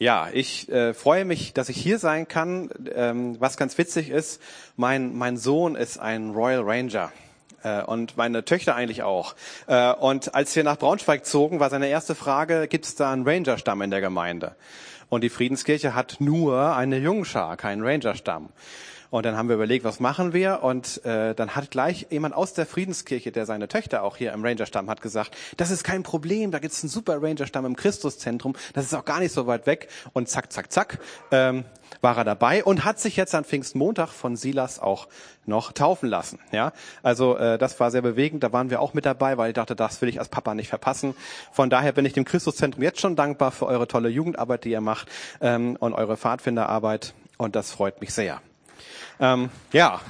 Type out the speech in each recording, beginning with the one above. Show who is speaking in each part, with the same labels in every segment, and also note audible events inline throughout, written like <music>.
Speaker 1: Ja, ich äh, freue mich, dass ich hier sein kann. Ähm, was ganz witzig ist, mein, mein Sohn ist ein Royal Ranger äh, und meine Töchter eigentlich auch. Äh, und als wir nach Braunschweig zogen, war seine erste Frage, gibt es da einen Ranger-Stamm in der Gemeinde? Und die Friedenskirche hat nur eine Jungschar, keinen Ranger-Stamm. Und dann haben wir überlegt, was machen wir? Und äh, dann hat gleich jemand aus der Friedenskirche, der seine Töchter auch hier im Rangerstamm hat, gesagt, das ist kein Problem, da gibt's einen super Rangerstamm im Christuszentrum, das ist auch gar nicht so weit weg. Und zack, zack, zack, ähm, war er dabei und hat sich jetzt an Pfingstmontag von Silas auch noch taufen lassen. Ja, also äh, das war sehr bewegend. Da waren wir auch mit dabei, weil ich dachte, das will ich als Papa nicht verpassen. Von daher bin ich dem Christuszentrum jetzt schon dankbar für eure tolle Jugendarbeit, die ihr macht ähm, und eure Pfadfinderarbeit. Und das freut mich sehr. Ähm, ja.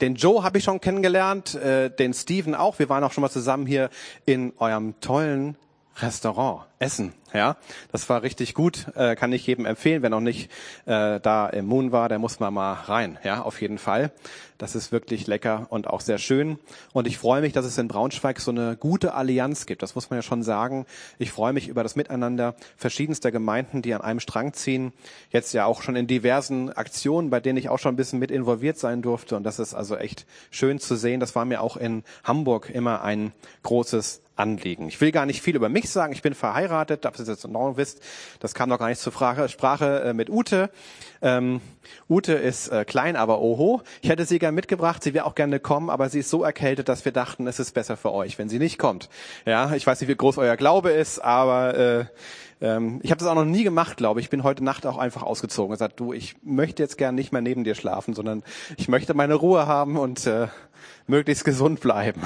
Speaker 1: Den Joe habe ich schon kennengelernt, äh, den Steven auch. Wir waren auch schon mal zusammen hier in eurem tollen Restaurant essen. Ja, das war richtig gut, äh, kann ich jedem empfehlen. Wer noch nicht äh, da im Moon war, der muss mal mal rein. Ja, auf jeden Fall. Das ist wirklich lecker und auch sehr schön. Und ich freue mich, dass es in Braunschweig so eine gute Allianz gibt. Das muss man ja schon sagen. Ich freue mich über das Miteinander verschiedenster Gemeinden, die an einem Strang ziehen. Jetzt ja auch schon in diversen Aktionen, bei denen ich auch schon ein bisschen mit involviert sein durfte. Und das ist also echt schön zu sehen. Das war mir auch in Hamburg immer ein großes Anliegen. Ich will gar nicht viel über mich sagen. Ich bin verheiratet, ob ihr jetzt noch wisst. Das kam noch gar nicht zur Frage, Sprache äh, mit Ute. Ähm, Ute ist äh, klein, aber oho. Ich hätte sie gern mitgebracht. Sie wäre auch gerne kommen, aber sie ist so erkältet, dass wir dachten, es ist besser für euch, wenn sie nicht kommt. Ja, ich weiß nicht, wie groß euer Glaube ist, aber äh, ähm, ich habe das auch noch nie gemacht, glaube ich. Ich bin heute Nacht auch einfach ausgezogen und gesagt, du, ich möchte jetzt gern nicht mehr neben dir schlafen, sondern ich möchte meine Ruhe haben und äh, möglichst gesund bleiben.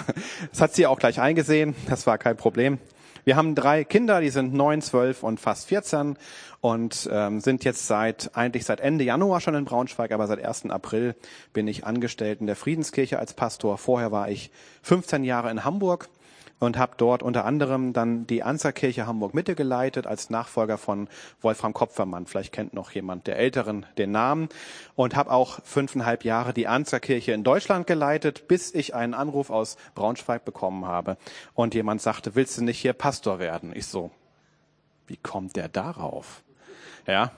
Speaker 1: Das hat sie auch gleich eingesehen, das war kein Problem. Wir haben drei Kinder, die sind neun, zwölf und fast 14 und ähm, sind jetzt seit eigentlich seit Ende Januar schon in Braunschweig, aber seit 1. April bin ich angestellt in der Friedenskirche als Pastor. Vorher war ich 15 Jahre in Hamburg und habe dort unter anderem dann die Anzerkirche Hamburg Mitte geleitet als Nachfolger von Wolfram Kopfermann. Vielleicht kennt noch jemand der Älteren den Namen und habe auch fünfeinhalb Jahre die Anzerkirche in Deutschland geleitet, bis ich einen Anruf aus Braunschweig bekommen habe und jemand sagte, willst du nicht hier Pastor werden? Ich so, wie kommt der darauf? Ja,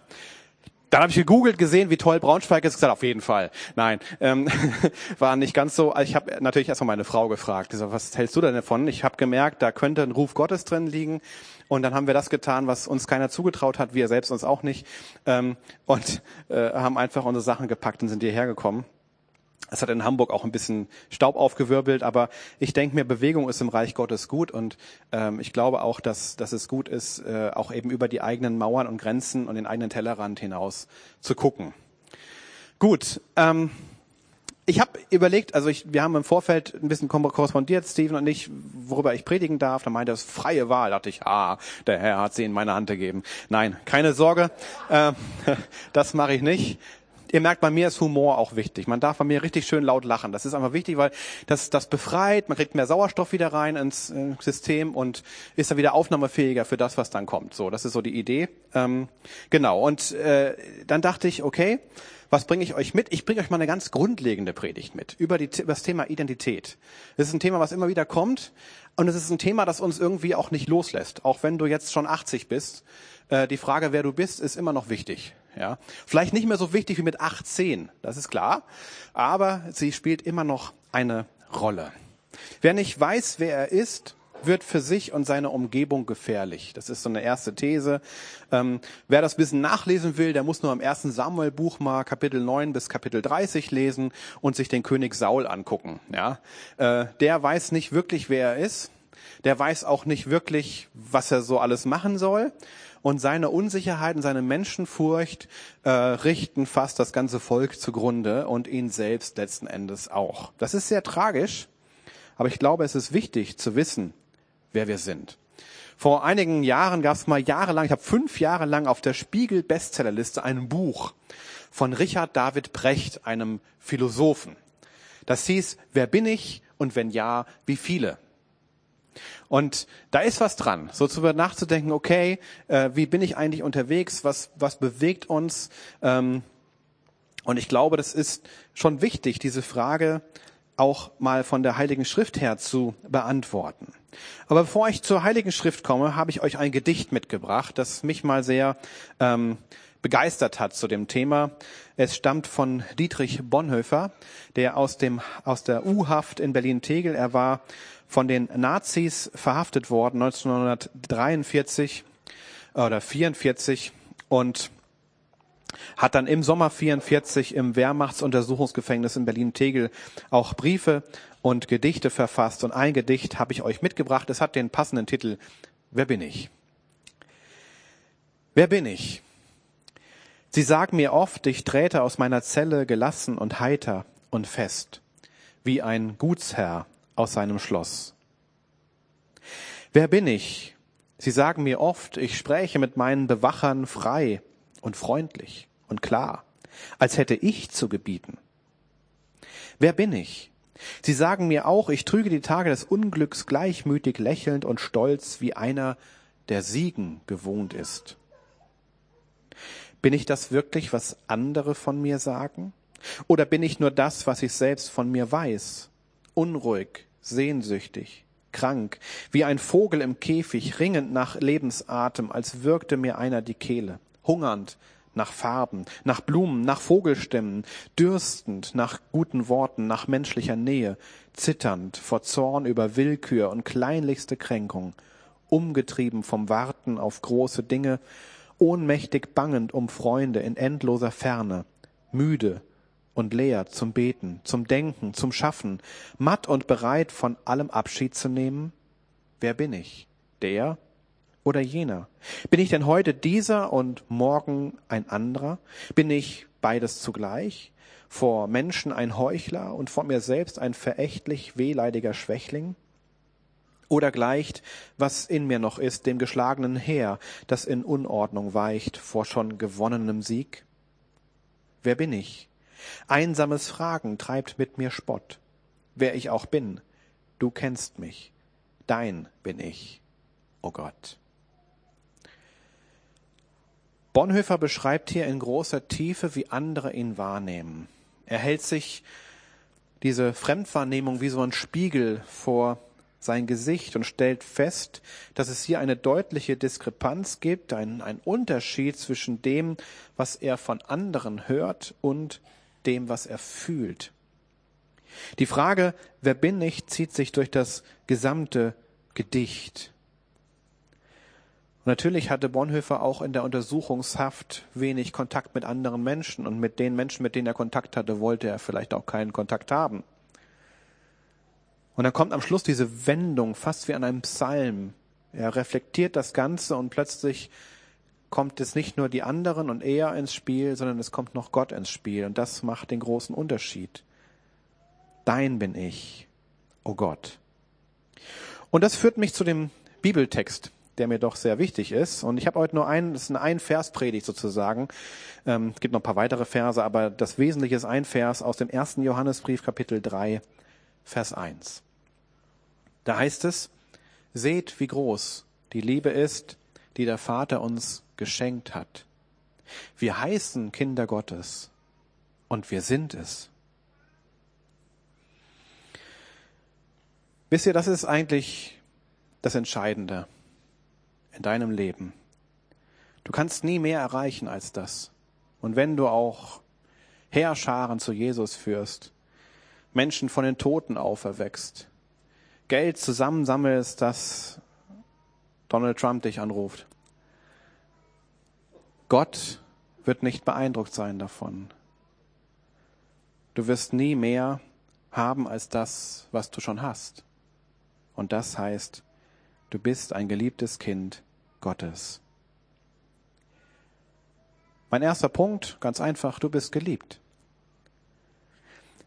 Speaker 1: dann habe ich gegoogelt, gesehen, wie toll Braunschweig ist, gesagt, auf jeden Fall. Nein, ähm, <laughs> war nicht ganz so. Ich habe natürlich erstmal meine Frau gefragt, so, was hältst du denn davon? Ich habe gemerkt, da könnte ein Ruf Gottes drin liegen. Und dann haben wir das getan, was uns keiner zugetraut hat, wir selbst uns auch nicht. Ähm, und äh, haben einfach unsere Sachen gepackt und sind hierher gekommen. Es hat in Hamburg auch ein bisschen Staub aufgewirbelt, aber ich denke mir, Bewegung ist im Reich Gottes gut und ähm, ich glaube auch, dass, dass es gut ist, äh, auch eben über die eigenen Mauern und Grenzen und den eigenen Tellerrand hinaus zu gucken. Gut, ähm, ich habe überlegt, also ich, wir haben im Vorfeld ein bisschen korrespondiert, Steven und ich, worüber ich predigen darf. Da meinte er, es freie Wahl. Da dachte ich, ah, der Herr hat sie in meine Hand gegeben. Nein, keine Sorge, äh, <laughs> das mache ich nicht. Ihr merkt, bei mir ist Humor auch wichtig. Man darf bei mir richtig schön laut lachen. Das ist einfach wichtig, weil das, das befreit, man kriegt mehr Sauerstoff wieder rein ins äh, System und ist dann wieder aufnahmefähiger für das, was dann kommt. So, das ist so die Idee. Ähm, genau. Und äh, dann dachte ich, okay, was bringe ich euch mit? Ich bringe euch mal eine ganz grundlegende Predigt mit über, die, über das Thema Identität. Das ist ein Thema, was immer wieder kommt und es ist ein Thema, das uns irgendwie auch nicht loslässt. Auch wenn du jetzt schon 80 bist, äh, die Frage, wer du bist, ist immer noch wichtig. Ja, vielleicht nicht mehr so wichtig wie mit 18, das ist klar, aber sie spielt immer noch eine Rolle. Wer nicht weiß, wer er ist, wird für sich und seine Umgebung gefährlich. Das ist so eine erste These. Ähm, wer das bisschen nachlesen will, der muss nur im ersten Samuel-Buch mal Kapitel 9 bis Kapitel 30 lesen und sich den König Saul angucken. Ja, äh, der weiß nicht wirklich, wer er ist. Der weiß auch nicht wirklich, was er so alles machen soll und seine Unsicherheit und seine Menschenfurcht äh, richten fast das ganze Volk zugrunde und ihn selbst letzten Endes auch. Das ist sehr tragisch, aber ich glaube, es ist wichtig zu wissen, wer wir sind. Vor einigen Jahren gab es mal jahrelang, ich habe fünf Jahre lang auf der Spiegel Bestsellerliste ein Buch von Richard David Brecht, einem Philosophen. Das hieß, wer bin ich und wenn ja, wie viele? Und da ist was dran, so zu nachzudenken, okay, äh, wie bin ich eigentlich unterwegs, was, was bewegt uns? Ähm, und ich glaube, das ist schon wichtig, diese Frage auch mal von der Heiligen Schrift her zu beantworten. Aber bevor ich zur Heiligen Schrift komme, habe ich euch ein Gedicht mitgebracht, das mich mal sehr ähm, begeistert hat zu dem Thema. Es stammt von Dietrich Bonhoeffer, der aus dem aus der U-Haft in Berlin-Tegel, er war von den Nazis verhaftet worden 1943 oder 44 und hat dann im Sommer 44 im Wehrmachtsuntersuchungsgefängnis in Berlin-Tegel auch Briefe und Gedichte verfasst. Und ein Gedicht habe ich euch mitgebracht. Es hat den passenden Titel Wer bin ich? Wer bin ich? Sie sagen mir oft, ich träte aus meiner Zelle gelassen und heiter und fest, wie ein Gutsherr aus seinem Schloss. Wer bin ich? Sie sagen mir oft, ich spräche mit meinen Bewachern frei und freundlich und klar, als hätte ich zu gebieten. Wer bin ich? Sie sagen mir auch, ich trüge die Tage des Unglücks gleichmütig lächelnd und stolz wie einer, der Siegen gewohnt ist. Bin ich das wirklich, was andere von mir sagen? Oder bin ich nur das, was ich selbst von mir weiß? Unruhig, sehnsüchtig, krank, wie ein Vogel im Käfig, ringend nach Lebensatem, als würgte mir einer die Kehle, hungernd nach Farben, nach Blumen, nach Vogelstimmen, dürstend nach guten Worten, nach menschlicher Nähe, zitternd vor Zorn über Willkür und kleinlichste Kränkung, umgetrieben vom Warten auf große Dinge, ohnmächtig bangend um Freunde in endloser Ferne, müde und leer zum Beten, zum Denken, zum Schaffen, matt und bereit von allem Abschied zu nehmen? Wer bin ich? Der, oder jener? Bin ich denn heute dieser und morgen ein anderer? Bin ich beides zugleich? Vor Menschen ein Heuchler und vor mir selbst ein verächtlich wehleidiger Schwächling? Oder gleicht, was in mir noch ist, dem geschlagenen Heer, das in Unordnung weicht vor schon gewonnenem Sieg? Wer bin ich? Einsames Fragen treibt mit mir Spott. Wer ich auch bin, du kennst mich. Dein bin ich, o oh Gott. Bonhoeffer beschreibt hier in großer Tiefe, wie andere ihn wahrnehmen. Er hält sich diese Fremdwahrnehmung wie so ein Spiegel vor sein Gesicht und stellt fest, dass es hier eine deutliche Diskrepanz gibt, ein, ein Unterschied zwischen dem, was er von anderen hört und dem, was er fühlt. Die Frage, wer bin ich, zieht sich durch das gesamte Gedicht. Natürlich hatte Bonhoeffer auch in der Untersuchungshaft wenig Kontakt mit anderen Menschen und mit den Menschen, mit denen er Kontakt hatte, wollte er vielleicht auch keinen Kontakt haben. Und dann kommt am Schluss diese Wendung, fast wie an einem Psalm. Er reflektiert das Ganze und plötzlich kommt es nicht nur die anderen und er ins Spiel, sondern es kommt noch Gott ins Spiel. Und das macht den großen Unterschied. Dein bin ich, o oh Gott. Und das führt mich zu dem Bibeltext, der mir doch sehr wichtig ist. Und ich habe heute nur einen, das ist eine Ein-Vers-Predigt sozusagen. Ähm, es gibt noch ein paar weitere Verse, aber das Wesentliche ist ein Vers aus dem ersten Johannesbrief, Kapitel 3, Vers 1. Da heißt es, seht, wie groß die Liebe ist, die der Vater uns geschenkt hat. Wir heißen Kinder Gottes und wir sind es. Wisst ihr, das ist eigentlich das Entscheidende in deinem Leben. Du kannst nie mehr erreichen als das. Und wenn du auch Heerscharen zu Jesus führst, Menschen von den Toten auferweckst, Geld zusammensammelst, dass Donald Trump dich anruft. Gott wird nicht beeindruckt sein davon. Du wirst nie mehr haben als das, was du schon hast. Und das heißt Du bist ein geliebtes Kind Gottes. Mein erster Punkt, ganz einfach, du bist geliebt.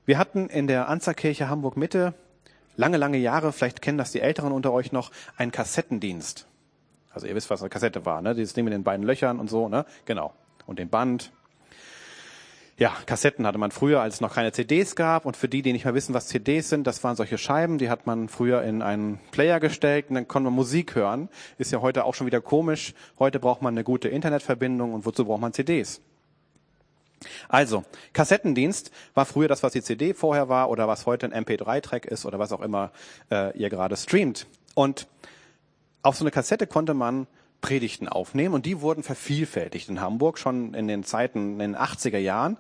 Speaker 1: Wir hatten in der Anzerkirche Hamburg Mitte lange, lange Jahre, vielleicht kennen das die Älteren unter euch noch, einen Kassettendienst. Also ihr wisst, was eine Kassette war, ne? Dieses Ding mit den beiden Löchern und so, ne? Genau. Und den Band ja, Kassetten hatte man früher, als es noch keine CDs gab. Und für die, die nicht mehr wissen, was CDs sind, das waren solche Scheiben, die hat man früher in einen Player gestellt und dann konnte man Musik hören. Ist ja heute auch schon wieder komisch. Heute braucht man eine gute Internetverbindung und wozu braucht man CDs? Also, Kassettendienst war früher das, was die CD vorher war oder was heute ein MP3-Track ist oder was auch immer äh, ihr gerade streamt. Und auf so eine Kassette konnte man Predigten aufnehmen und die wurden vervielfältigt in Hamburg schon in den Zeiten in den 80er Jahren.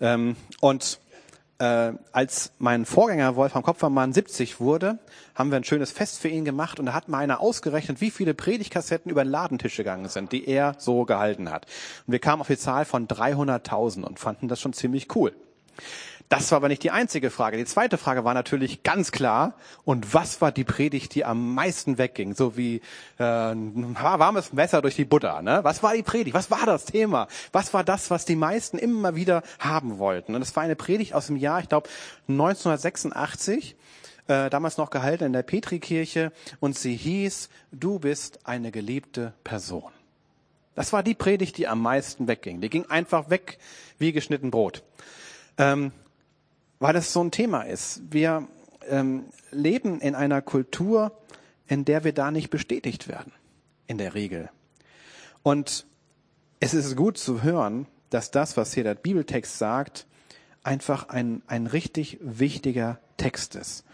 Speaker 1: Ähm, und äh, als mein Vorgänger Wolfram Kopfermann 70 wurde, haben wir ein schönes Fest für ihn gemacht und da hat mal einer ausgerechnet, wie viele Predigtkassetten über den Ladentisch gegangen sind, die er so gehalten hat. Und wir kamen auf die Zahl von 300.000 und fanden das schon ziemlich cool. Das war aber nicht die einzige Frage. Die zweite Frage war natürlich ganz klar, und was war die Predigt, die am meisten wegging? So wie äh, ein warmes Messer durch die Butter. Ne? Was war die Predigt? Was war das Thema? Was war das, was die meisten immer wieder haben wollten? Und es war eine Predigt aus dem Jahr, ich glaube, 1986 äh, damals noch gehalten in der Petrikirche und sie hieß, du bist eine geliebte Person. Das war die Predigt, die am meisten wegging. Die ging einfach weg wie geschnitten Brot. Ähm, weil es so ein Thema ist. Wir ähm, leben in einer Kultur, in der wir da nicht bestätigt werden, in der Regel. Und es ist gut zu hören, dass das, was hier der Bibeltext sagt, einfach ein, ein richtig wichtiger Text ist.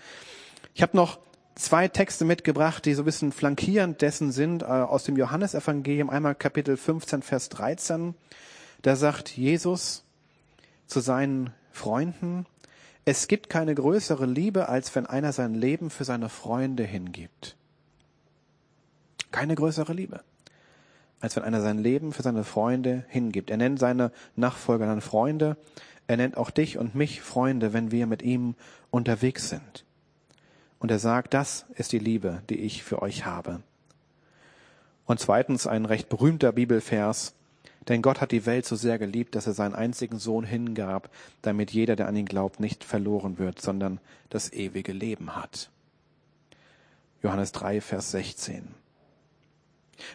Speaker 1: Ich habe noch zwei Texte mitgebracht, die so ein bisschen flankierend dessen sind, äh, aus dem Johannesevangelium, einmal Kapitel 15, Vers 13. Da sagt Jesus zu seinen Freunden, es gibt keine größere Liebe, als wenn einer sein Leben für seine Freunde hingibt. Keine größere Liebe, als wenn einer sein Leben für seine Freunde hingibt. Er nennt seine Nachfolger dann Freunde. Er nennt auch dich und mich Freunde, wenn wir mit ihm unterwegs sind. Und er sagt, das ist die Liebe, die ich für euch habe. Und zweitens ein recht berühmter Bibelvers, denn Gott hat die Welt so sehr geliebt, dass er seinen einzigen Sohn hingab, damit jeder, der an ihn glaubt, nicht verloren wird, sondern das ewige Leben hat. Johannes 3, Vers 16.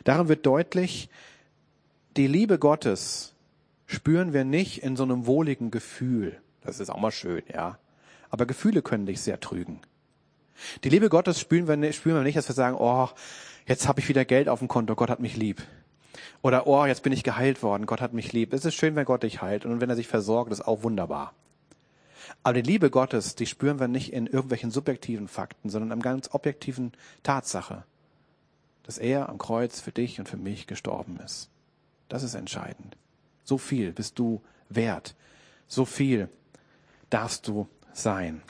Speaker 1: Darin wird deutlich, die Liebe Gottes spüren wir nicht in so einem wohligen Gefühl. Das ist auch mal schön, ja. Aber Gefühle können dich sehr trügen. Die Liebe Gottes spüren wir nicht, spüren wir nicht dass wir sagen, oh, jetzt habe ich wieder Geld auf dem Konto, Gott hat mich lieb. Oder, oh, jetzt bin ich geheilt worden, Gott hat mich lieb. Es ist schön, wenn Gott dich heilt und wenn er sich versorgt, ist auch wunderbar. Aber die Liebe Gottes, die spüren wir nicht in irgendwelchen subjektiven Fakten, sondern am ganz objektiven Tatsache, dass er am Kreuz für dich und für mich gestorben ist. Das ist entscheidend. So viel bist du wert. So viel darfst du sein.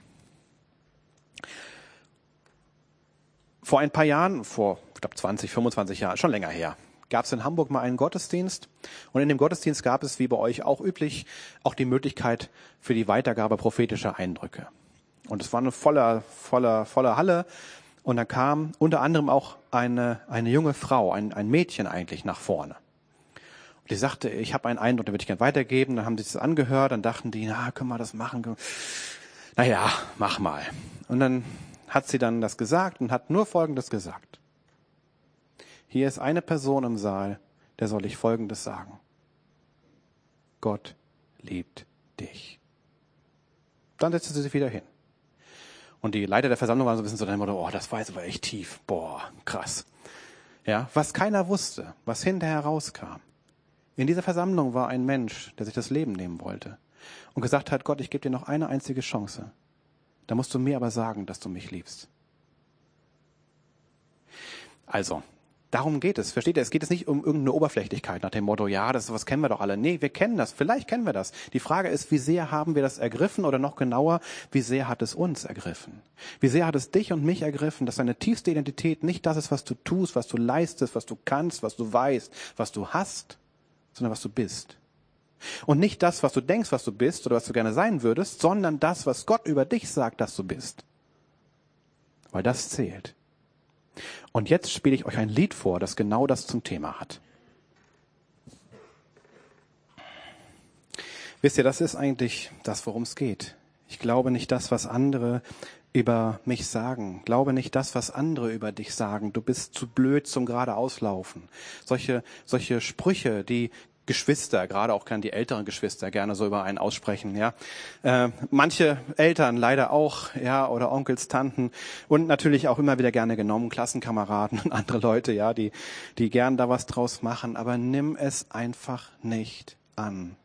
Speaker 1: Vor ein paar Jahren, vor, ich glaube 20, 25 Jahren, schon länger her, gab es in Hamburg mal einen Gottesdienst. Und in dem Gottesdienst gab es, wie bei euch auch üblich, auch die Möglichkeit für die Weitergabe prophetischer Eindrücke. Und es war eine voller, voller, voller Halle. Und da kam unter anderem auch eine, eine junge Frau, ein, ein Mädchen eigentlich nach vorne. Und die sagte, ich habe einen Eindruck, den würde ich gerne weitergeben. Dann haben sie das angehört, dann dachten die, na, können wir das machen? Naja, mach mal. Und dann hat sie dann das gesagt und hat nur Folgendes gesagt. Hier ist eine Person im Saal, der soll ich Folgendes sagen. Gott liebt dich. Dann setzte sie sich wieder hin. Und die Leiter der Versammlung waren so ein bisschen so dann oh, das war jetzt aber echt tief. Boah, krass. Ja, was keiner wusste, was hinterher rauskam. In dieser Versammlung war ein Mensch, der sich das Leben nehmen wollte und gesagt hat, Gott, ich gebe dir noch eine einzige Chance. Da musst du mir aber sagen, dass du mich liebst. Also, Darum geht es. Versteht ihr? Es geht jetzt nicht um irgendeine Oberflächlichkeit nach dem Motto, ja, das was kennen wir doch alle. Nee, wir kennen das. Vielleicht kennen wir das. Die Frage ist, wie sehr haben wir das ergriffen oder noch genauer, wie sehr hat es uns ergriffen? Wie sehr hat es dich und mich ergriffen, dass deine tiefste Identität nicht das ist, was du tust, was du leistest, was du kannst, was du weißt, was du hast, sondern was du bist. Und nicht das, was du denkst, was du bist oder was du gerne sein würdest, sondern das, was Gott über dich sagt, dass du bist. Weil das zählt. Und jetzt spiele ich euch ein Lied vor, das genau das zum Thema hat. Wisst ihr, das ist eigentlich das, worum es geht. Ich glaube nicht das, was andere über mich sagen. Glaube nicht das, was andere über dich sagen. Du bist zu blöd zum geradeauslaufen. Solche, solche Sprüche, die Geschwister, gerade auch kann die älteren Geschwister gerne so über einen aussprechen, ja. Äh, manche Eltern leider auch, ja, oder Onkels, Tanten und natürlich auch immer wieder gerne genommen, Klassenkameraden und andere Leute, ja, die, die gern da was draus machen, aber nimm es einfach nicht an.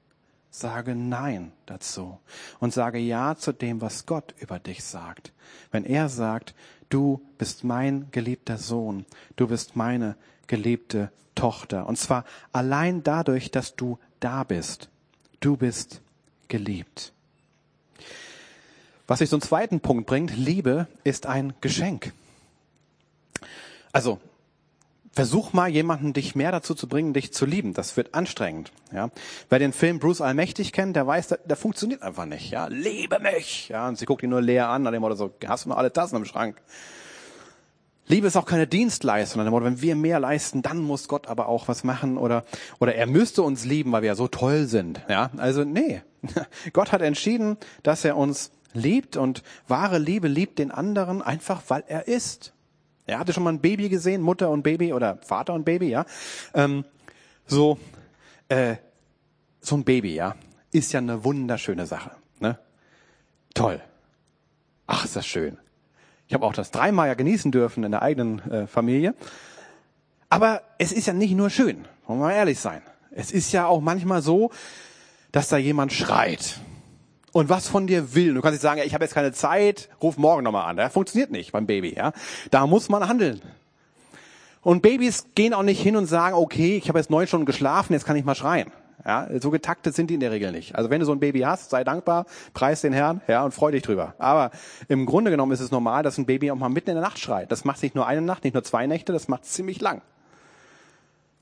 Speaker 1: Sage Nein dazu und sage Ja zu dem, was Gott über dich sagt. Wenn er sagt, du bist mein geliebter Sohn, du bist meine geliebte Tochter. Und zwar allein dadurch, dass du da bist. Du bist geliebt. Was sich zum zweiten Punkt bringt, Liebe ist ein Geschenk. Also, versuch mal jemanden dich mehr dazu zu bringen, dich zu lieben. Das wird anstrengend. Ja, wer den Film Bruce Allmächtig kennt, der weiß, der, der funktioniert einfach nicht. Ja, liebe mich. Ja, und sie guckt ihn nur leer an, nach dem Motto so, hast du noch alle Tassen im Schrank? Liebe ist auch keine Dienstleistung. Wenn wir mehr leisten, dann muss Gott aber auch was machen oder oder er müsste uns lieben, weil wir ja so toll sind. Ja, also nee. <laughs> Gott hat entschieden, dass er uns liebt und wahre Liebe liebt den anderen einfach, weil er ist. Er hatte schon mal ein Baby gesehen, Mutter und Baby oder Vater und Baby, ja. Ähm, so, äh, so ein Baby, ja, ist ja eine wunderschöne Sache. Ne? Toll. Ach, ist das schön. Ich habe auch das dreimal ja genießen dürfen in der eigenen äh, Familie. Aber es ist ja nicht nur schön, wollen wir mal ehrlich sein. Es ist ja auch manchmal so, dass da jemand schreit und was von dir will. Du kannst nicht sagen, ja, ich habe jetzt keine Zeit, ruf morgen nochmal an. Das funktioniert nicht beim Baby. Ja, Da muss man handeln. Und Babys gehen auch nicht hin und sagen, okay, ich habe jetzt neun Stunden geschlafen, jetzt kann ich mal schreien. Ja, so getaktet sind die in der Regel nicht. Also wenn du so ein Baby hast, sei dankbar, preis den Herrn, ja, und freu dich drüber. Aber im Grunde genommen ist es normal, dass ein Baby auch mal mitten in der Nacht schreit. Das macht nicht nur eine Nacht, nicht nur zwei Nächte, das macht ziemlich lang.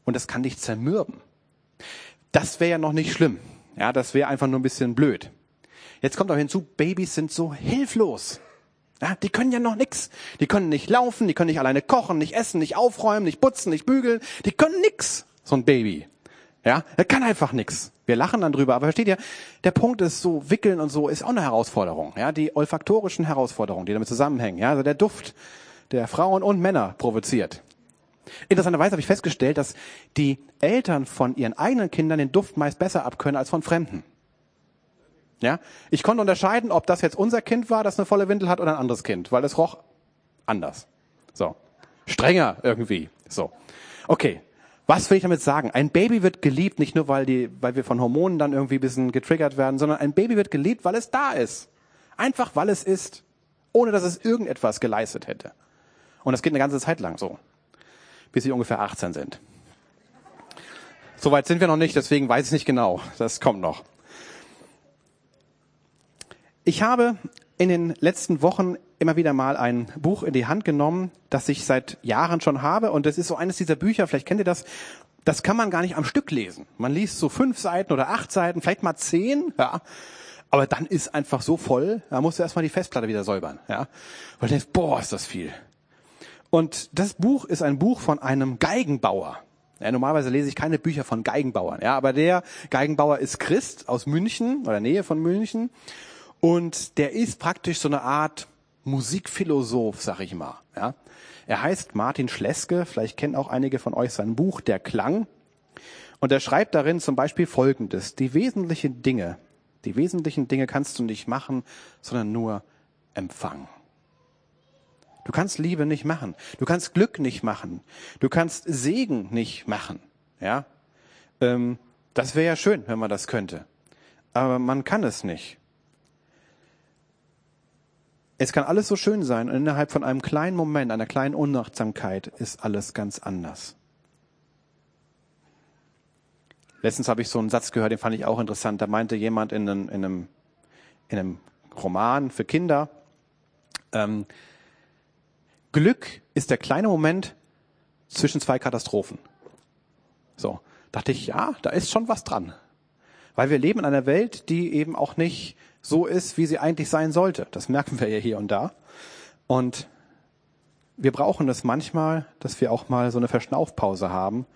Speaker 1: Und das kann dich zermürben. Das wäre ja noch nicht schlimm. Ja, das wäre einfach nur ein bisschen blöd. Jetzt kommt auch hinzu, Babys sind so hilflos. Ja, die können ja noch nix. Die können nicht laufen, die können nicht alleine kochen, nicht essen, nicht aufräumen, nicht putzen, nicht bügeln. Die können nix, so ein Baby. Ja, er kann einfach nix. Wir lachen dann drüber, aber versteht ihr, der Punkt ist so, wickeln und so ist auch eine Herausforderung. Ja, die olfaktorischen Herausforderungen, die damit zusammenhängen. Ja, also der Duft, der Frauen und Männer provoziert. Interessanterweise habe ich festgestellt, dass die Eltern von ihren eigenen Kindern den Duft meist besser abkönnen als von Fremden. Ja, ich konnte unterscheiden, ob das jetzt unser Kind war, das eine volle Windel hat oder ein anderes Kind, weil es roch anders. So. Strenger irgendwie. So. Okay. Was will ich damit sagen? Ein Baby wird geliebt, nicht nur weil die, weil wir von Hormonen dann irgendwie ein bisschen getriggert werden, sondern ein Baby wird geliebt, weil es da ist. Einfach weil es ist. Ohne dass es irgendetwas geleistet hätte. Und das geht eine ganze Zeit lang so. Bis sie ungefähr 18 sind. Soweit sind wir noch nicht, deswegen weiß ich nicht genau. Das kommt noch. Ich habe in den letzten Wochen immer wieder mal ein Buch in die Hand genommen, das ich seit Jahren schon habe. Und das ist so eines dieser Bücher, vielleicht kennt ihr das, das kann man gar nicht am Stück lesen. Man liest so fünf Seiten oder acht Seiten, vielleicht mal zehn, ja. Aber dann ist einfach so voll, da musst du erstmal die Festplatte wieder säubern, ja. Weil du denkst, boah, ist das viel. Und das Buch ist ein Buch von einem Geigenbauer. Ja, normalerweise lese ich keine Bücher von Geigenbauern, ja, aber der Geigenbauer ist Christ aus München oder Nähe von München und der ist praktisch so eine Art Musikphilosoph, sag ich mal. Ja. Er heißt Martin Schleske, vielleicht kennen auch einige von euch sein Buch Der Klang. Und er schreibt darin zum Beispiel Folgendes. Die wesentlichen Dinge, die wesentlichen Dinge kannst du nicht machen, sondern nur empfangen. Du kannst Liebe nicht machen. Du kannst Glück nicht machen. Du kannst Segen nicht machen. Ja, ähm, das wäre ja schön, wenn man das könnte. Aber man kann es nicht. Es kann alles so schön sein und innerhalb von einem kleinen Moment, einer kleinen Unachtsamkeit ist alles ganz anders. Letztens habe ich so einen Satz gehört, den fand ich auch interessant. Da meinte jemand in einem, in einem, in einem Roman für Kinder, ähm, Glück ist der kleine Moment zwischen zwei Katastrophen. So, dachte ich, ja, da ist schon was dran. Weil wir leben in einer Welt, die eben auch nicht so ist, wie sie eigentlich sein sollte. Das merken wir ja hier und da. Und wir brauchen es manchmal, dass wir auch mal so eine Verschnaufpause haben.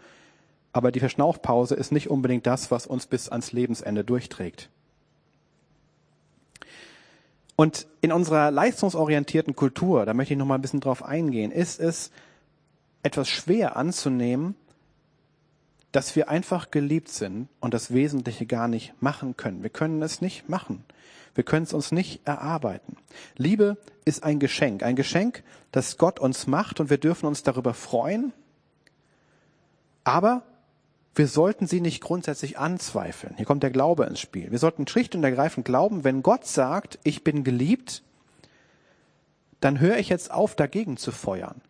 Speaker 1: Aber die Verschnaufpause ist nicht unbedingt das, was uns bis ans Lebensende durchträgt. Und in unserer leistungsorientierten Kultur, da möchte ich noch mal ein bisschen drauf eingehen, ist es etwas schwer anzunehmen, dass wir einfach geliebt sind und das Wesentliche gar nicht machen können. Wir können es nicht machen. Wir können es uns nicht erarbeiten. Liebe ist ein Geschenk, ein Geschenk, das Gott uns macht und wir dürfen uns darüber freuen. Aber wir sollten sie nicht grundsätzlich anzweifeln. Hier kommt der Glaube ins Spiel. Wir sollten schlicht und ergreifend glauben, wenn Gott sagt, ich bin geliebt, dann höre ich jetzt auf, dagegen zu feuern,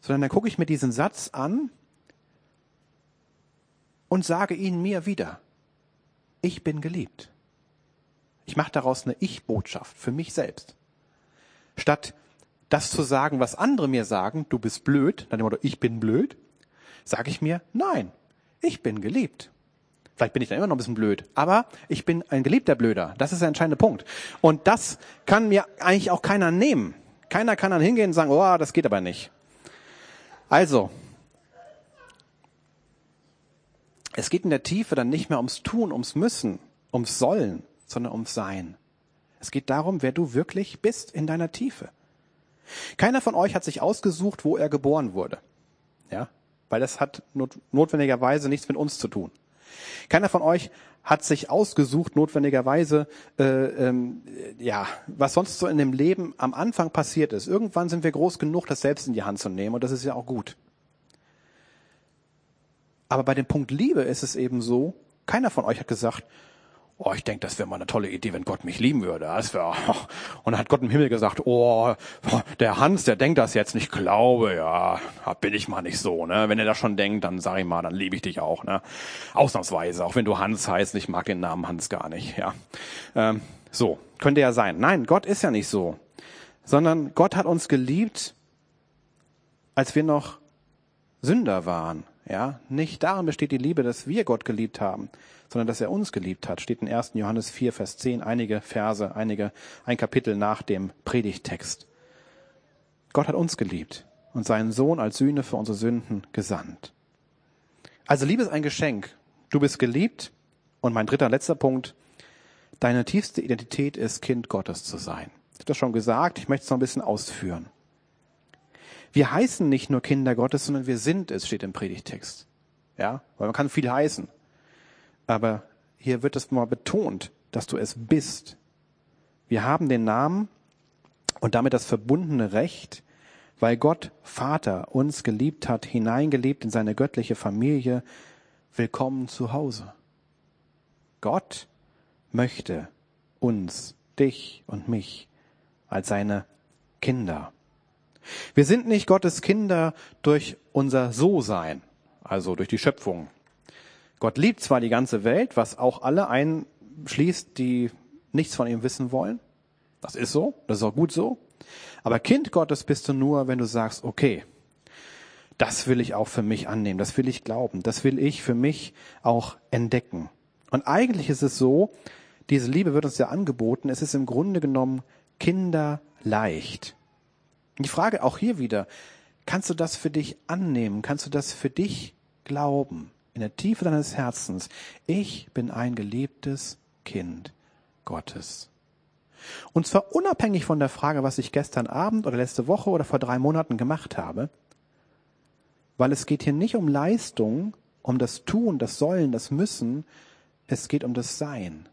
Speaker 1: sondern dann gucke ich mir diesen Satz an und sage ihn mir wieder. Ich bin geliebt. Ich mache daraus eine Ich-Botschaft für mich selbst. Statt das zu sagen, was andere mir sagen, du bist blöd, dann immer ich bin blöd, sage ich mir, nein, ich bin geliebt. Vielleicht bin ich dann immer noch ein bisschen blöd, aber ich bin ein geliebter Blöder. Das ist der entscheidende Punkt. Und das kann mir eigentlich auch keiner nehmen. Keiner kann dann hingehen und sagen, oh, das geht aber nicht. Also, es geht in der Tiefe dann nicht mehr ums Tun, ums Müssen, ums Sollen, sondern ums Sein. Es geht darum, wer du wirklich bist in deiner Tiefe. Keiner von euch hat sich ausgesucht, wo er geboren wurde. Ja, weil das hat not notwendigerweise nichts mit uns zu tun. Keiner von euch hat sich ausgesucht, notwendigerweise, äh, ähm, ja, was sonst so in dem Leben am Anfang passiert ist. Irgendwann sind wir groß genug, das selbst in die Hand zu nehmen und das ist ja auch gut. Aber bei dem Punkt Liebe ist es eben so, keiner von euch hat gesagt, oh, ich denke, das wäre mal eine tolle Idee, wenn Gott mich lieben würde. Das wär, <laughs> und dann hat Gott im Himmel gesagt, oh, der Hans, der denkt das jetzt nicht. Ich glaube, ja, bin ich mal nicht so. Ne? Wenn er das schon denkt, dann sag ich mal, dann liebe ich dich auch. Ne? Ausnahmsweise, auch wenn du Hans heißt, ich mag den Namen Hans gar nicht. Ja, ähm, So, könnte ja sein. Nein, Gott ist ja nicht so. Sondern Gott hat uns geliebt, als wir noch Sünder waren. Ja, nicht darin besteht die Liebe, dass wir Gott geliebt haben, sondern dass er uns geliebt hat. Steht in 1. Johannes 4, Vers 10, einige Verse, einige, ein Kapitel nach dem Predigtext. Gott hat uns geliebt und seinen Sohn als Sühne für unsere Sünden gesandt. Also Liebe ist ein Geschenk. Du bist geliebt. Und mein dritter, letzter Punkt. Deine tiefste Identität ist, Kind Gottes zu sein. Ich habe das schon gesagt. Ich möchte es noch ein bisschen ausführen. Wir heißen nicht nur Kinder Gottes, sondern wir sind es, steht im Predigtext. Ja, weil man kann viel heißen. Aber hier wird es mal betont, dass du es bist. Wir haben den Namen und damit das verbundene Recht, weil Gott Vater uns geliebt hat, hineingelebt in seine göttliche Familie, willkommen zu Hause. Gott möchte uns, dich und mich als seine Kinder. Wir sind nicht Gottes Kinder durch unser So-Sein, also durch die Schöpfung. Gott liebt zwar die ganze Welt, was auch alle einschließt, die nichts von ihm wissen wollen. Das ist so, das ist auch gut so. Aber Kind Gottes bist du nur, wenn du sagst, okay, das will ich auch für mich annehmen, das will ich glauben, das will ich für mich auch entdecken. Und eigentlich ist es so, diese Liebe wird uns ja angeboten, es ist im Grunde genommen kinderleicht. Die Frage auch hier wieder, kannst du das für dich annehmen? Kannst du das für dich glauben? In der Tiefe deines Herzens. Ich bin ein geliebtes Kind Gottes. Und zwar unabhängig von der Frage, was ich gestern Abend oder letzte Woche oder vor drei Monaten gemacht habe, weil es geht hier nicht um Leistung, um das Tun, das Sollen, das Müssen, es geht um das Sein.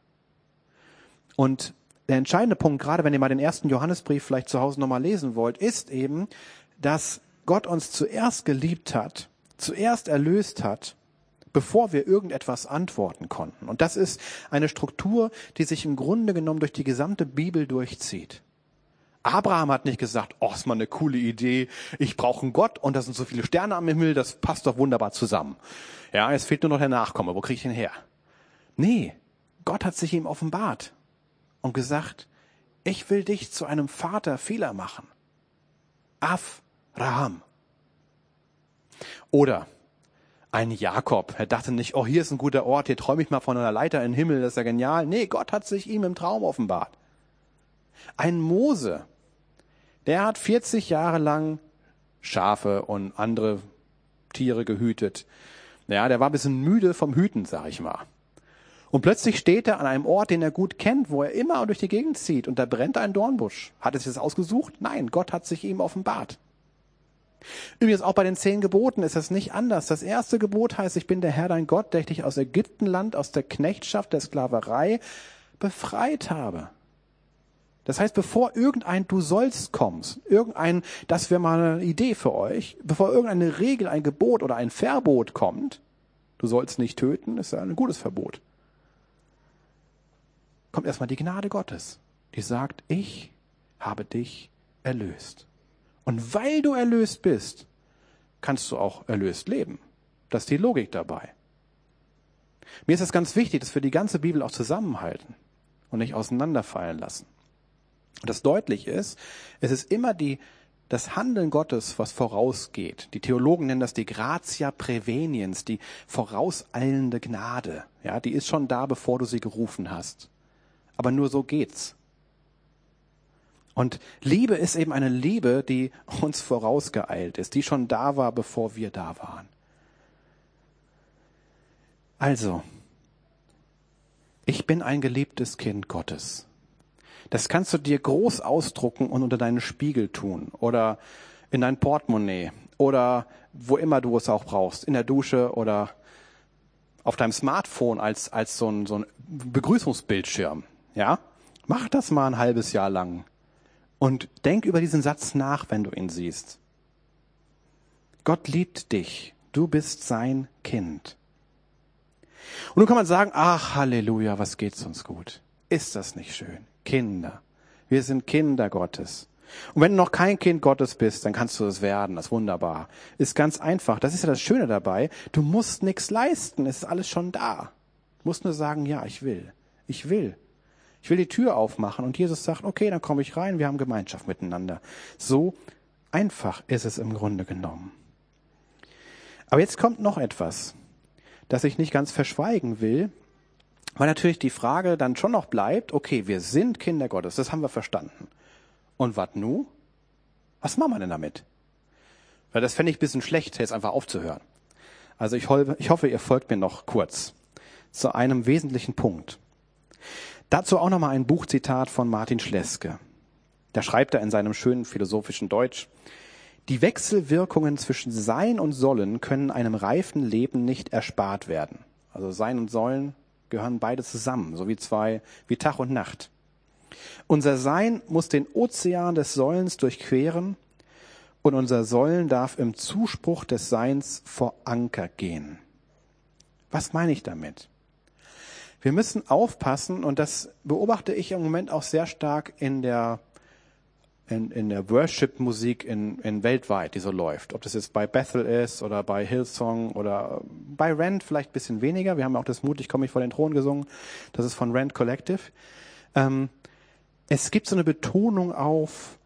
Speaker 1: Und der entscheidende Punkt, gerade wenn ihr mal den ersten Johannesbrief vielleicht zu Hause nochmal lesen wollt, ist eben, dass Gott uns zuerst geliebt hat, zuerst erlöst hat, bevor wir irgendetwas antworten konnten. Und das ist eine Struktur, die sich im Grunde genommen durch die gesamte Bibel durchzieht. Abraham hat nicht gesagt, oh, ist mal eine coole Idee, ich brauche einen Gott und da sind so viele Sterne am Himmel, das passt doch wunderbar zusammen. Ja, es fehlt nur noch der Nachkomme, wo kriege ich ihn her? Nee, Gott hat sich ihm offenbart und gesagt, ich will dich zu einem Vater vieler machen. Avraham. Oder ein Jakob. Er dachte nicht, oh, hier ist ein guter Ort, hier träume ich mal von einer Leiter in den Himmel, das ist ja genial. Nee, Gott hat sich ihm im Traum offenbart. Ein Mose, der hat 40 Jahre lang Schafe und andere Tiere gehütet. Ja, der war ein bisschen müde vom Hüten, sag ich mal. Und plötzlich steht er an einem Ort, den er gut kennt, wo er immer durch die Gegend zieht und da brennt ein Dornbusch. Hat er sich das ausgesucht? Nein, Gott hat sich ihm offenbart. Übrigens auch bei den zehn Geboten ist es nicht anders. Das erste Gebot heißt, ich bin der Herr dein Gott, der ich dich aus Ägyptenland, aus der Knechtschaft, der Sklaverei befreit habe. Das heißt, bevor irgendein Du sollst kommst, irgendein, das wäre mal eine Idee für euch, bevor irgendeine Regel, ein Gebot oder ein Verbot kommt, du sollst nicht töten, ist ja ein gutes Verbot kommt erstmal die Gnade Gottes, die sagt, ich habe dich erlöst. Und weil du erlöst bist, kannst du auch erlöst leben. Das ist die Logik dabei. Mir ist es ganz wichtig, dass wir die ganze Bibel auch zusammenhalten und nicht auseinanderfallen lassen. Und das deutlich ist, es ist immer die, das Handeln Gottes, was vorausgeht. Die Theologen nennen das die Gratia Preveniens, die vorauseilende Gnade. Ja, die ist schon da, bevor du sie gerufen hast. Aber nur so geht's. Und Liebe ist eben eine Liebe, die uns vorausgeeilt ist, die schon da war, bevor wir da waren. Also, ich bin ein geliebtes Kind Gottes. Das kannst du dir groß ausdrucken und unter deinen Spiegel tun oder in dein Portemonnaie oder wo immer du es auch brauchst, in der Dusche oder auf deinem Smartphone als, als so ein, so ein Begrüßungsbildschirm. Ja? Mach das mal ein halbes Jahr lang. Und denk über diesen Satz nach, wenn du ihn siehst. Gott liebt dich. Du bist sein Kind. Und nun kann man sagen, ach Halleluja, was geht's uns gut. Ist das nicht schön? Kinder. Wir sind Kinder Gottes. Und wenn du noch kein Kind Gottes bist, dann kannst du es werden. Das ist wunderbar. Ist ganz einfach. Das ist ja das Schöne dabei. Du musst nichts leisten. Es ist alles schon da. Du musst nur sagen, ja, ich will. Ich will. Ich will die Tür aufmachen und Jesus sagt, okay, dann komme ich rein, wir haben Gemeinschaft miteinander. So einfach ist es im Grunde genommen. Aber jetzt kommt noch etwas, das ich nicht ganz verschweigen will, weil natürlich die Frage dann schon noch bleibt, okay, wir sind Kinder Gottes, das haben wir verstanden. Und was nu? Was machen wir denn damit? Weil das fände ich ein bisschen schlecht, jetzt einfach aufzuhören. Also ich, ich hoffe, ihr folgt mir noch kurz zu einem wesentlichen Punkt. Dazu auch nochmal ein Buchzitat von Martin Schleske. Da schreibt er in seinem schönen philosophischen Deutsch, die Wechselwirkungen zwischen Sein und Sollen können einem reifen Leben nicht erspart werden. Also Sein und Sollen gehören beide zusammen, so wie zwei, wie Tag und Nacht. Unser Sein muss den Ozean des Sollens durchqueren und unser Sollen darf im Zuspruch des Seins vor Anker gehen. Was meine ich damit? Wir müssen aufpassen, und das beobachte ich im Moment auch sehr stark in der, in, in der Worship-Musik in, in weltweit, die so läuft. Ob das jetzt bei Bethel ist oder bei Hillsong oder bei Rand vielleicht bisschen weniger. Wir haben auch das Mutig komme ich vor den Thron gesungen. Das ist von Rand Collective. Ähm, es gibt so eine Betonung auf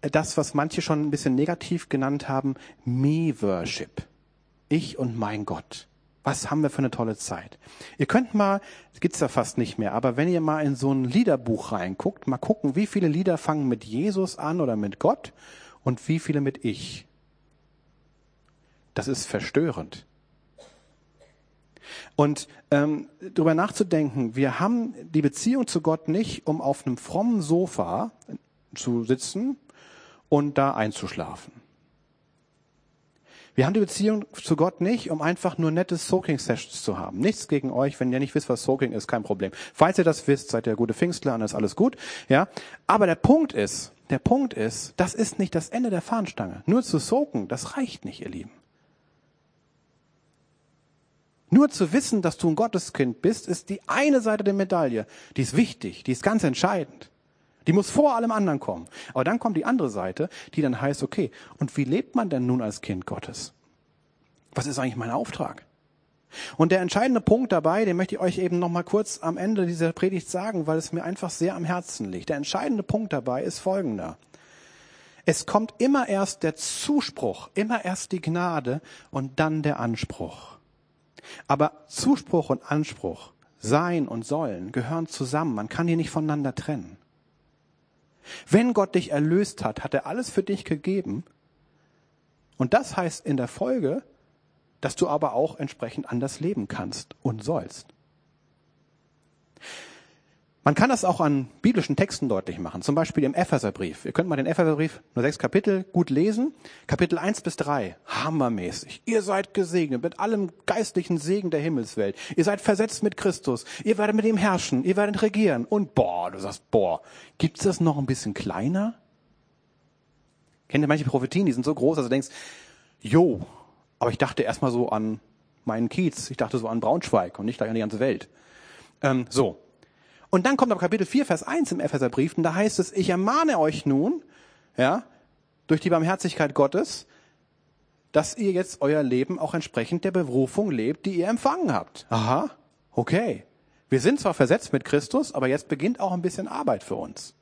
Speaker 1: das, was manche schon ein bisschen negativ genannt haben, Me-Worship. Ich und mein Gott. Was haben wir für eine tolle Zeit? Ihr könnt mal, das gibt's ja fast nicht mehr, aber wenn ihr mal in so ein Liederbuch reinguckt, mal gucken, wie viele Lieder fangen mit Jesus an oder mit Gott und wie viele mit Ich. Das ist verstörend. Und ähm, darüber nachzudenken, wir haben die Beziehung zu Gott nicht, um auf einem frommen Sofa zu sitzen und da einzuschlafen. Wir haben die Beziehung zu Gott nicht, um einfach nur nette Soaking-Sessions zu haben. Nichts gegen euch, wenn ihr nicht wisst, was Soaking ist, kein Problem. Falls ihr das wisst, seid ihr gute Pfingstler und ist alles gut. Ja, aber der Punkt ist, der Punkt ist, das ist nicht das Ende der Fahnenstange. Nur zu soaken, das reicht nicht, ihr Lieben. Nur zu wissen, dass du ein Gotteskind bist, ist die eine Seite der Medaille. Die ist wichtig, die ist ganz entscheidend. Die muss vor allem anderen kommen. Aber dann kommt die andere Seite, die dann heißt, okay, und wie lebt man denn nun als Kind Gottes? Was ist eigentlich mein Auftrag? Und der entscheidende Punkt dabei, den möchte ich euch eben noch mal kurz am Ende dieser Predigt sagen, weil es mir einfach sehr am Herzen liegt. Der entscheidende Punkt dabei ist folgender. Es kommt immer erst der Zuspruch, immer erst die Gnade und dann der Anspruch. Aber Zuspruch und Anspruch, Sein und Sollen gehören zusammen. Man kann die nicht voneinander trennen. Wenn Gott dich erlöst hat, hat er alles für dich gegeben. Und das heißt in der Folge, dass du aber auch entsprechend anders leben kannst und sollst. Man kann das auch an biblischen Texten deutlich machen, zum Beispiel im Epheserbrief. Ihr könnt mal den Epheserbrief, nur sechs Kapitel, gut lesen. Kapitel eins bis drei, hammermäßig. Ihr seid gesegnet mit allem geistlichen Segen der Himmelswelt. Ihr seid versetzt mit Christus. Ihr werdet mit ihm herrschen. Ihr werdet regieren. Und boah, du sagst, boah, gibt's das noch ein bisschen kleiner? Kennt ihr manche Prophetien, die sind so groß, dass du denkst, jo, aber ich dachte erstmal so an meinen Kiez. Ich dachte so an Braunschweig und nicht gleich an die ganze Welt. Ähm, so, und dann kommt aber Kapitel 4, Vers 1 im Epheserbrief, und da heißt es, ich ermahne euch nun, ja, durch die Barmherzigkeit Gottes, dass ihr jetzt euer Leben auch entsprechend der Berufung lebt, die ihr empfangen habt. Aha, okay. Wir sind zwar versetzt mit Christus, aber jetzt beginnt auch ein bisschen Arbeit für uns.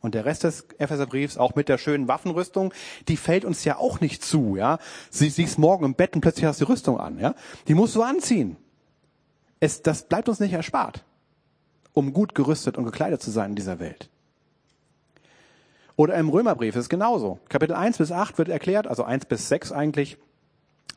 Speaker 1: Und der Rest des Epheserbriefs, auch mit der schönen Waffenrüstung, die fällt uns ja auch nicht zu, ja. Sie siehst morgen im Bett und plötzlich hast du die Rüstung an, ja. Die musst du anziehen. Es, das bleibt uns nicht erspart, um gut gerüstet und gekleidet zu sein in dieser Welt. Oder im Römerbrief ist es genauso. Kapitel 1 bis 8 wird erklärt, also 1 bis 6 eigentlich,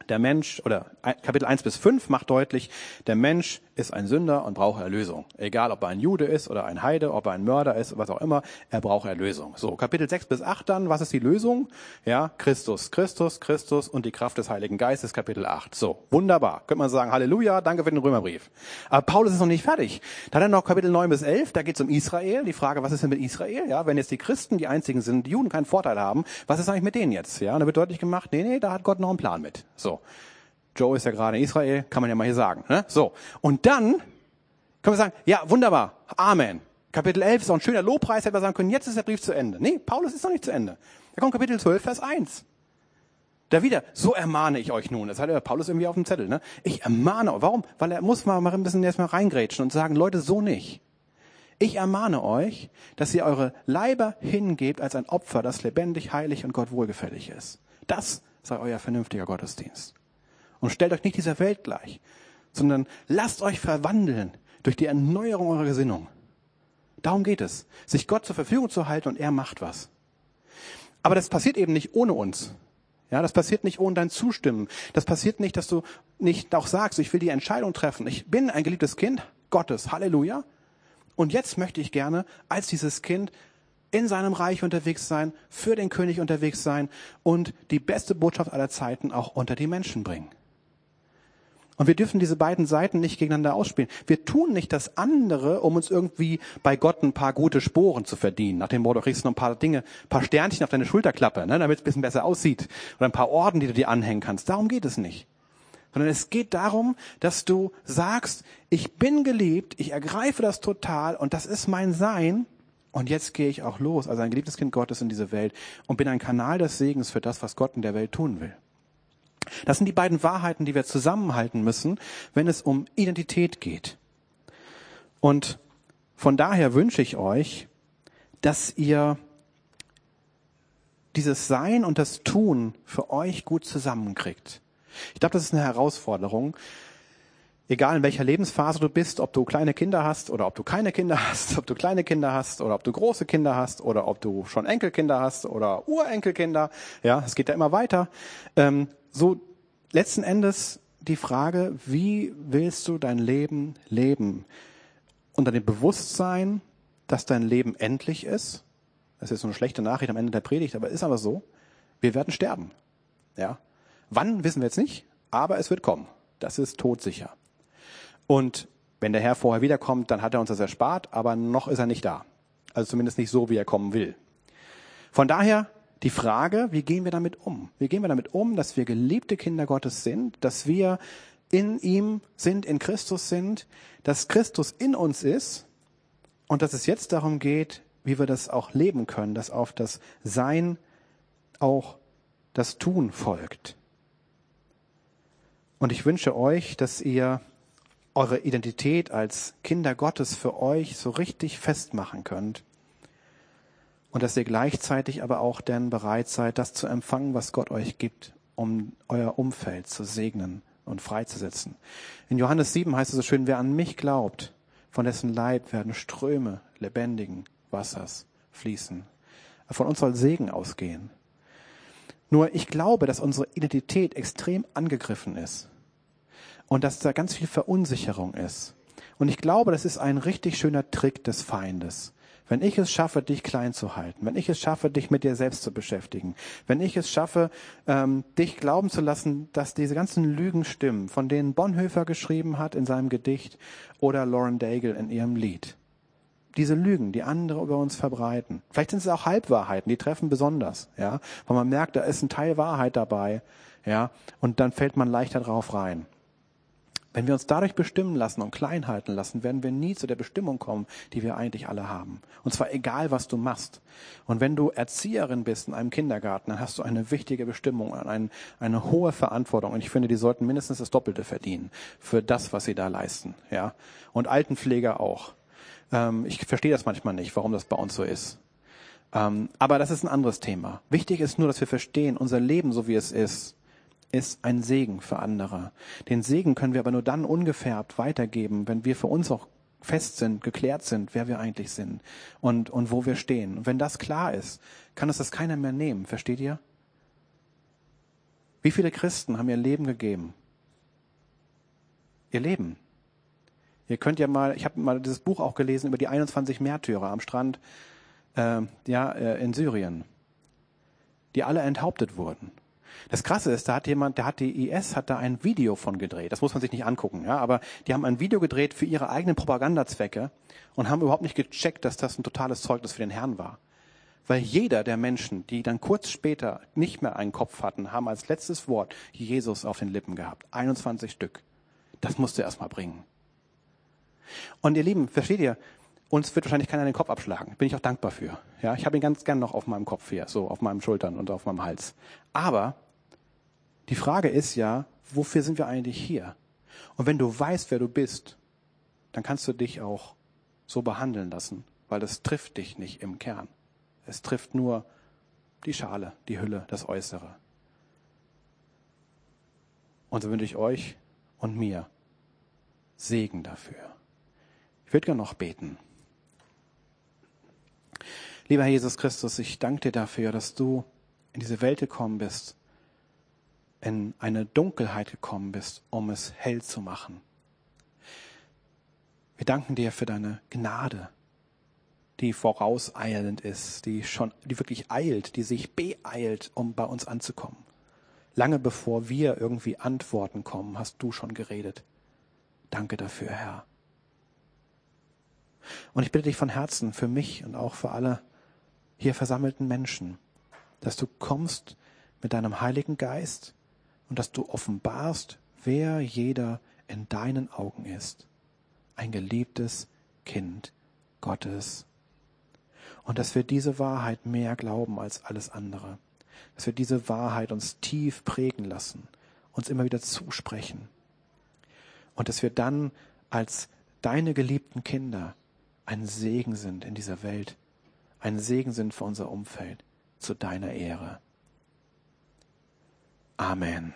Speaker 1: der Mensch, oder Kapitel 1 bis 5 macht deutlich, der Mensch ist ein Sünder und braucht Erlösung. Egal, ob er ein Jude ist oder ein Heide, ob er ein Mörder ist, was auch immer, er braucht Erlösung. So, Kapitel 6 bis 8 dann, was ist die Lösung? Ja, Christus, Christus, Christus und die Kraft des Heiligen Geistes, Kapitel 8. So, wunderbar. Könnte man sagen, Halleluja, danke für den Römerbrief. Aber Paulus ist noch nicht fertig. Dann noch Kapitel 9 bis 11, da geht es um Israel. Die Frage, was ist denn mit Israel? Ja, wenn jetzt die Christen die einzigen sind, die Juden keinen Vorteil haben, was ist eigentlich mit denen jetzt? Ja, und da wird deutlich gemacht, nee, nee, da hat Gott noch einen Plan mit. So. Joe ist ja gerade in Israel, kann man ja mal hier sagen. Ne? So. Und dann können wir sagen, ja, wunderbar, Amen. Kapitel 11 ist auch ein schöner Lobpreis, hätte man sagen können, jetzt ist der Brief zu Ende. Nee, Paulus ist noch nicht zu Ende. Da kommt Kapitel 12, Vers 1. Da wieder, so ermahne ich euch nun. Das hat ja Paulus irgendwie auf dem Zettel. Ne? Ich ermahne euch. Warum? Weil er muss mal ein bisschen erstmal reingrätschen und sagen, Leute, so nicht. Ich ermahne euch, dass ihr eure Leiber hingebt als ein Opfer, das lebendig, heilig und Gott wohlgefällig ist. Das sei euer vernünftiger Gottesdienst. Und stellt euch nicht dieser Welt gleich, sondern lasst euch verwandeln durch die Erneuerung eurer Gesinnung. Darum geht es, sich Gott zur Verfügung zu halten und er macht was. Aber das passiert eben nicht ohne uns. Ja, das passiert nicht ohne dein Zustimmen. Das passiert nicht, dass du nicht auch sagst, ich will die Entscheidung treffen. Ich bin ein geliebtes Kind Gottes. Halleluja. Und jetzt möchte ich gerne als dieses Kind in seinem Reich unterwegs sein, für den König unterwegs sein und die beste Botschaft aller Zeiten auch unter die Menschen bringen. Und wir dürfen diese beiden Seiten nicht gegeneinander ausspielen. Wir tun nicht das andere, um uns irgendwie bei Gott ein paar gute Sporen zu verdienen. Nach dem Motto, kriegst du noch ein paar Dinge, ein paar Sternchen auf deine Schulterklappe, ne, damit es ein bisschen besser aussieht. Oder ein paar Orden, die du dir anhängen kannst. Darum geht es nicht. Sondern es geht darum, dass du sagst, ich bin geliebt, ich ergreife das total und das ist mein Sein. Und jetzt gehe ich auch los, als ein geliebtes Kind Gottes in diese Welt und bin ein Kanal des Segens für das, was Gott in der Welt tun will. Das sind die beiden Wahrheiten, die wir zusammenhalten müssen, wenn es um Identität geht. Und von daher wünsche ich euch, dass ihr dieses Sein und das Tun für euch gut zusammenkriegt. Ich glaube, das ist eine Herausforderung. Egal in welcher Lebensphase du bist, ob du kleine Kinder hast oder ob du keine Kinder hast, ob du kleine Kinder hast oder ob du große Kinder hast oder ob du schon Enkelkinder hast oder Urenkelkinder, ja, es geht ja immer weiter. Ähm, so letzten Endes die Frage, wie willst du dein Leben leben? Unter dem Bewusstsein, dass dein Leben endlich ist. Das ist so eine schlechte Nachricht am Ende der Predigt, aber ist aber so. Wir werden sterben. Ja. Wann wissen wir jetzt nicht, aber es wird kommen. Das ist todsicher. Und wenn der Herr vorher wiederkommt, dann hat er uns das erspart, aber noch ist er nicht da. Also zumindest nicht so, wie er kommen will. Von daher die Frage, wie gehen wir damit um? Wie gehen wir damit um, dass wir geliebte Kinder Gottes sind, dass wir in ihm sind, in Christus sind, dass Christus in uns ist und dass es jetzt darum geht, wie wir das auch leben können, dass auf das Sein auch das Tun folgt. Und ich wünsche euch, dass ihr eure Identität als Kinder Gottes für euch so richtig festmachen könnt und dass ihr gleichzeitig aber auch denn bereit seid, das zu empfangen, was Gott euch gibt, um euer Umfeld zu segnen und freizusetzen. In Johannes 7 heißt es so schön, wer an mich glaubt, von dessen Leib werden Ströme lebendigen Wassers fließen. Von uns soll Segen ausgehen. Nur ich glaube, dass unsere Identität extrem angegriffen ist und dass da ganz viel Verunsicherung ist. Und ich glaube, das ist ein richtig schöner Trick des Feindes. Wenn ich es schaffe, dich klein zu halten, wenn ich es schaffe, dich mit dir selbst zu beschäftigen, wenn ich es schaffe, ähm, dich glauben zu lassen, dass diese ganzen Lügen stimmen, von denen Bonhoeffer geschrieben hat in seinem Gedicht oder Lauren Daigle in ihrem Lied. Diese Lügen, die andere über uns verbreiten. Vielleicht sind es auch Halbwahrheiten, die treffen besonders, ja, weil man merkt, da ist ein Teil Wahrheit dabei, ja, und dann fällt man leichter drauf rein. Wenn wir uns dadurch bestimmen lassen und klein halten lassen, werden wir nie zu der Bestimmung kommen, die wir eigentlich alle haben. Und zwar egal, was du machst. Und wenn du Erzieherin bist in einem Kindergarten, dann hast du eine wichtige Bestimmung, eine, eine hohe Verantwortung. Und ich finde, die sollten mindestens das Doppelte verdienen für das, was sie da leisten. Ja. Und Altenpfleger auch. Ähm, ich verstehe das manchmal nicht, warum das bei uns so ist. Ähm, aber das ist ein anderes Thema. Wichtig ist nur, dass wir verstehen, unser Leben, so wie es ist, ist ein Segen für andere. Den Segen können wir aber nur dann ungefärbt weitergeben, wenn wir für uns auch fest sind, geklärt sind, wer wir eigentlich sind und, und wo wir stehen. Und wenn das klar ist, kann uns das keiner mehr nehmen. Versteht ihr? Wie viele Christen haben ihr Leben gegeben? Ihr Leben. Ihr könnt ja mal, ich habe mal dieses Buch auch gelesen über die 21 Märtyrer am Strand äh, ja, äh, in Syrien, die alle enthauptet wurden. Das Krasse ist, da hat jemand, der hat die IS, hat da ein Video von gedreht. Das muss man sich nicht angucken, ja. Aber die haben ein Video gedreht für ihre eigenen Propagandazwecke und haben überhaupt nicht gecheckt, dass das ein totales Zeugnis für den Herrn war. Weil jeder der Menschen, die dann kurz später nicht mehr einen Kopf hatten, haben als letztes Wort Jesus auf den Lippen gehabt. 21 Stück. Das musste er erstmal bringen. Und ihr Lieben, versteht ihr, uns wird wahrscheinlich keiner den Kopf abschlagen. Bin ich auch dankbar für. Ja, ich habe ihn ganz gern noch auf meinem Kopf hier, so auf meinen Schultern und auf meinem Hals. Aber die Frage ist ja, wofür sind wir eigentlich hier? Und wenn du weißt, wer du bist, dann kannst du dich auch so behandeln lassen, weil das trifft dich nicht im Kern. Es trifft nur die Schale, die Hülle, das Äußere. Und so wünsche ich euch und mir Segen dafür. Ich würde gerne noch beten. Lieber Jesus Christus, ich danke dir dafür, dass du in diese Welt gekommen bist, in eine Dunkelheit gekommen bist, um es hell zu machen. Wir danken dir für deine Gnade, die vorauseilend ist, die schon, die wirklich eilt, die sich beeilt, um bei uns anzukommen. Lange bevor wir irgendwie Antworten kommen, hast du schon geredet. Danke dafür, Herr. Und ich bitte dich von Herzen für mich und auch für alle, hier versammelten Menschen, dass du kommst mit deinem Heiligen Geist und dass du offenbarst, wer jeder in deinen Augen ist. Ein geliebtes Kind Gottes. Und dass wir diese Wahrheit mehr glauben als alles andere. Dass wir diese Wahrheit uns tief prägen lassen, uns immer wieder zusprechen. Und dass wir dann als deine geliebten Kinder ein Segen sind in dieser Welt, ein Segen sind für unser Umfeld, zu deiner Ehre. Amen.